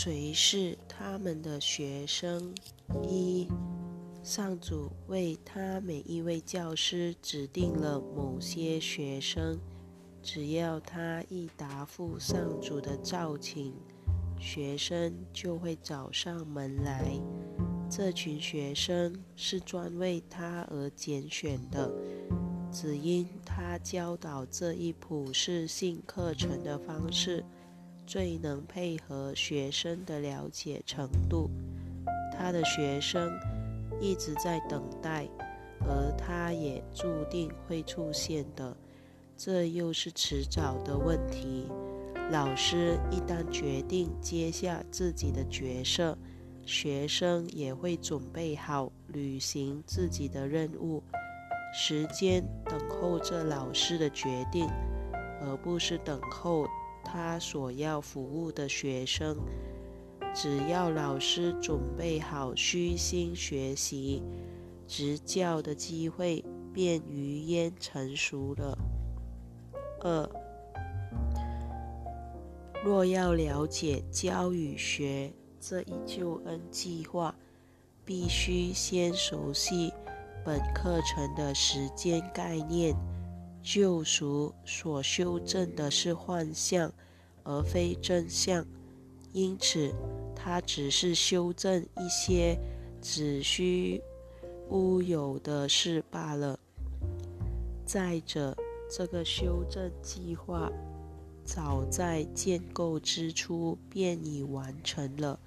谁是他们的学生？一，上主为他每一位教师指定了某些学生，只要他一答复上主的召请，学生就会找上门来。这群学生是专为他而拣选的，只因他教导这一普世性课程的方式。最能配合学生的了解程度，他的学生一直在等待，而他也注定会出现的，这又是迟早的问题。老师一旦决定接下自己的角色，学生也会准备好履行自己的任务。时间等候着老师的决定，而不是等候。他所要服务的学生，只要老师准备好虚心学习，执教的机会便于焉成熟了。二，若要了解教与学这一救恩计划，必须先熟悉本课程的时间概念。救赎所修正的是幻象，而非真相，因此它只是修正一些子虚乌有的事罢了。再者，这个修正计划早在建构之初便已完成了，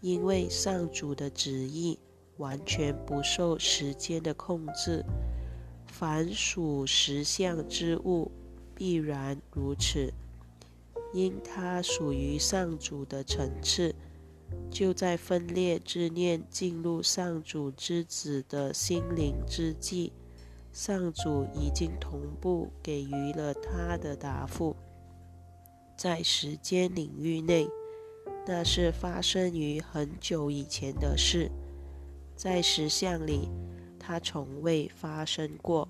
因为上主的旨意完全不受时间的控制。凡属实相之物，必然如此，因它属于上主的层次。就在分裂之念进入上主之子的心灵之际，上主已经同步给予了他的答复。在时间领域内，那是发生于很久以前的事；在实相里，它从未发生过。